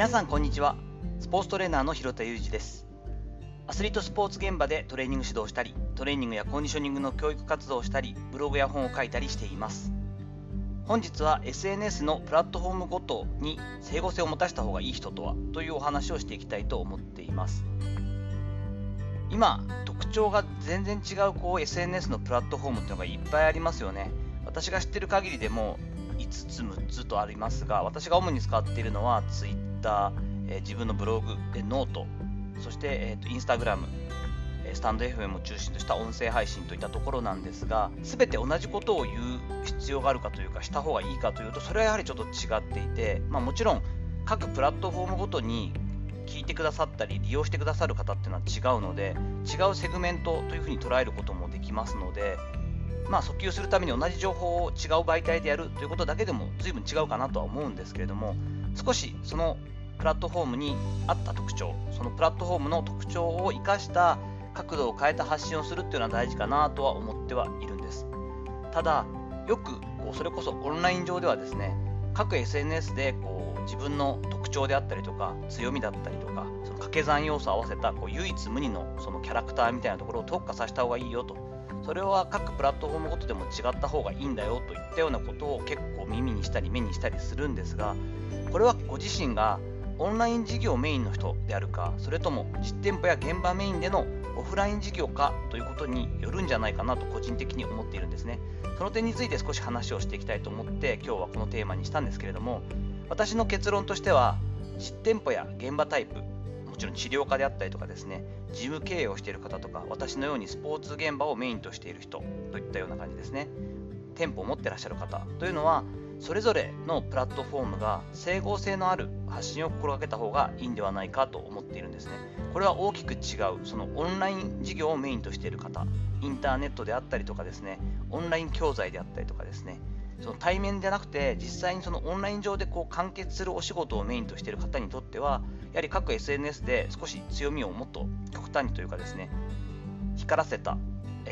皆さんこんにちは。スポーツトレーナーの広田裕二です。アスリートスポーツ現場でトレーニング指導したりトレーニングやコンディショニングの教育活動をしたりブログや本を書いたりしています。本日は SNS のプラットフォームごとに整合性を持たせた方がいい人とはというお話をしていきたいと思っています。今特徴が全然違うこう SNS のプラットフォームっていうのがいっぱいありますよね。私が知ってる限りでも5つ6つとありますが私が主に使っているのは Twitter、えー、自分のブログ、えノートそして、えーと、Instagram stand.fm を中心とした音声配信といったところなんですが全て同じことを言う必要があるかというかした方がいいかというとそれはやはりちょっと違っていて、まあ、もちろん各プラットフォームごとに聞いてくださったり利用してくださる方っていうのは違うので違うセグメントというふうに捉えることもできますのでまあ、訴求するために同じ情報を違う媒体でやるということだけでも随分違うかなとは思うんですけれども少しそのプラットフォームに合った特徴そのプラットフォームの特徴を生かした角度を変えた発信をするっていうのは大事かなとは思ってはいるんです。ただよくこうそれこそオンライン上ではですね各 SNS でこう自分の特徴であったりとか強みだったりとかその掛け算要素を合わせたこう唯一無二のそのキャラクターみたいなところを特化させた方がいいよとそれは各プラットフォームごとでも違った方がいいんだよといったようなことを結構耳にしたり目にしたりするんですがこれはご自身がオンライン事業メインの人であるかそれとも実店舗や現場メインでのオフライン事業かということによるんじゃないかなと個人的に思っているんですね。その点について少し話をしていきたいと思って今日はこのテーマにしたんですけれども私の結論としては実店舗や現場タイプちろん治療家であったりとかですね事務経営をしている方とか私のようにスポーツ現場をメインとしている人といったような感じですね。店舗を持ってらっしゃる方というのはそれぞれのプラットフォームが整合性のある発信を心がけた方がいいんではないかと思っているんですね。これは大きく違うそのオンライン事業をメインとしている方インターネットであったりとかですねオンライン教材であったりとかですねその対面でなくて実際にそのオンライン上でこう完結するお仕事をメインとしている方にとってはやはり各 SNS で少し強みをもっと極端にというかですね光らせた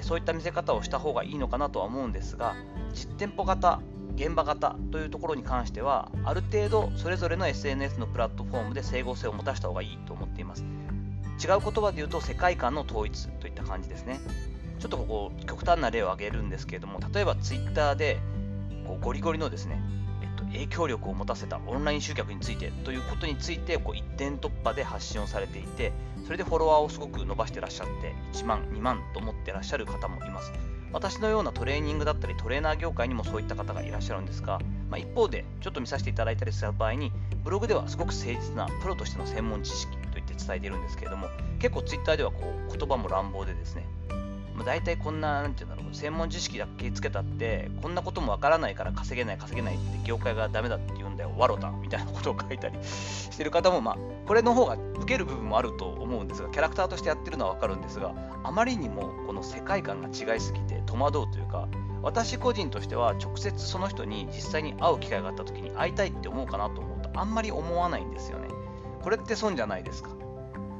そういった見せ方をした方がいいのかなとは思うんですが実店舗型現場型というところに関してはある程度それぞれの SNS のプラットフォームで整合性を持たせた方がいいと思っています。違う言葉で言うと世界観の統一といった感じですね。ちょっとここ極端な例を挙げるんですけれども例えば Twitter でこうゴリゴリのですね、えっと、影響力を持たせたオンライン集客についてということについてこう一点突破で発信をされていてそれでフォロワーをすごく伸ばしてらっしゃって1万2万と思ってらっしゃる方もいます。私のようなトレーニングだったりトレーナー業界にもそういった方がいらっしゃるんですが、まあ、一方でちょっと見させていただいたりする場合にブログではすごく誠実なプロとしての専門知識と言って伝えているんですけれども結構ツイッターではこう言葉も乱暴でですねまあ、大体こんな、なんていうんだろう、専門知識だけつけたって、こんなこともわからないから稼げない、稼げないって業界がダメだって言うんだよ、わろたみたいなことを書いたり してる方も、まあ、これの方が受ける部分もあると思うんですが、キャラクターとしてやってるのはわかるんですが、あまりにもこの世界観が違いすぎて戸惑うというか、私個人としては直接その人に実際に会う機会があった時に会いたいって思うかなと思うとあんまり思わないんですよね。これって損じゃないですか。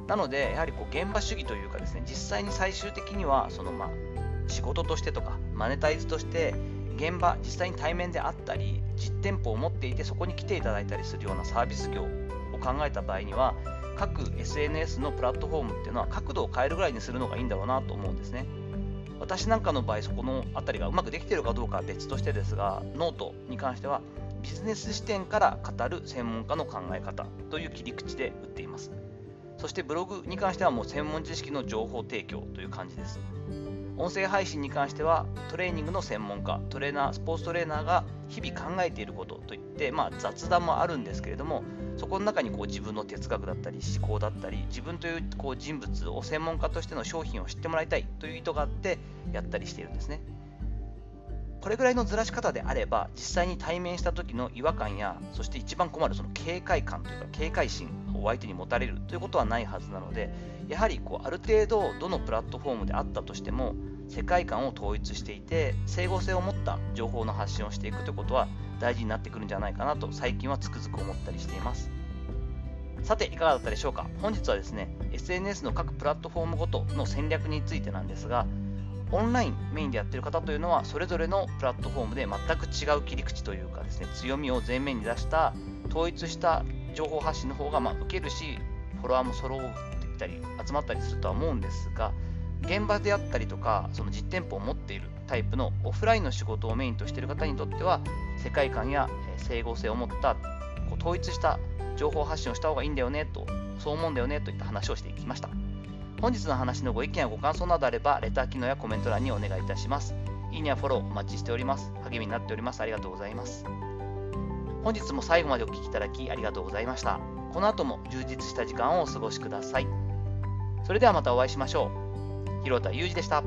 なので、やはりこう現場主義というかですね、実際に最終的にはそのまあ仕事としてとか、マネタイズとして現場、実際に対面であったり、実店舗を持っていてそこに来ていただいたりするようなサービス業を考えた場合には、各 SNS のプラットフォームっていうのは角度を変えるぐらいにするのがいいんだろうなと思うんですね。私なんかの場合、そこの辺りがうまくできているかどうかは別としてですが、ノートに関してはビジネス視点から語る専門家の考え方という切り口で打っています。そしてブログに関してはもう専門知識の情報提供という感じです。音声配信に関してはトレーニングの専門家、トレーナー、スポーツトレーナーが日々考えていることといって、まあ、雑談もあるんですけれども、そこの中にこう自分の哲学だったり思考だったり、自分というこう人物を専門家としての商品を知ってもらいたいという意図があってやったりしているんですね。これぐらいのずらし方であれば、実際に対面した時の違和感や、そして一番困るその警戒感というか、警戒心を相手に持たれるということはないはずなので、やはりこうある程度、どのプラットフォームであったとしても、世界観を統一していて、整合性を持った情報の発信をしていくということは大事になってくるんじゃないかなと、最近はつくづく思ったりしています。さて、いかがだったでしょうか？本日はですね、SNS の各プラットフォームごとの戦略についてなんですが、オンラインメインでやってる方というのはそれぞれのプラットフォームで全く違う切り口というかですね強みを前面に出した統一した情報発信の方がまあ受けるし、フォロワーも揃ってきたり、集まったりするとは思うんですが、現場であったりとか、その実店舗を持っているタイプのオフラインの仕事をメインとしている方にとっては、世界観や整合性を持ったこう統一した情報発信をした方がいいんだよねと、そう思うんだよねといった話をしていきました。本日の話のご意見やご感想などあれば、レター機能やコメント欄にお願いいたします。いいねやフォローお待ちしております。励みになっております。ありがとうございます。本日も最後までお聴きいただきありがとうございました。この後も充実した時間をお過ごしください。それではまたお会いしましょう。広田裕二でした。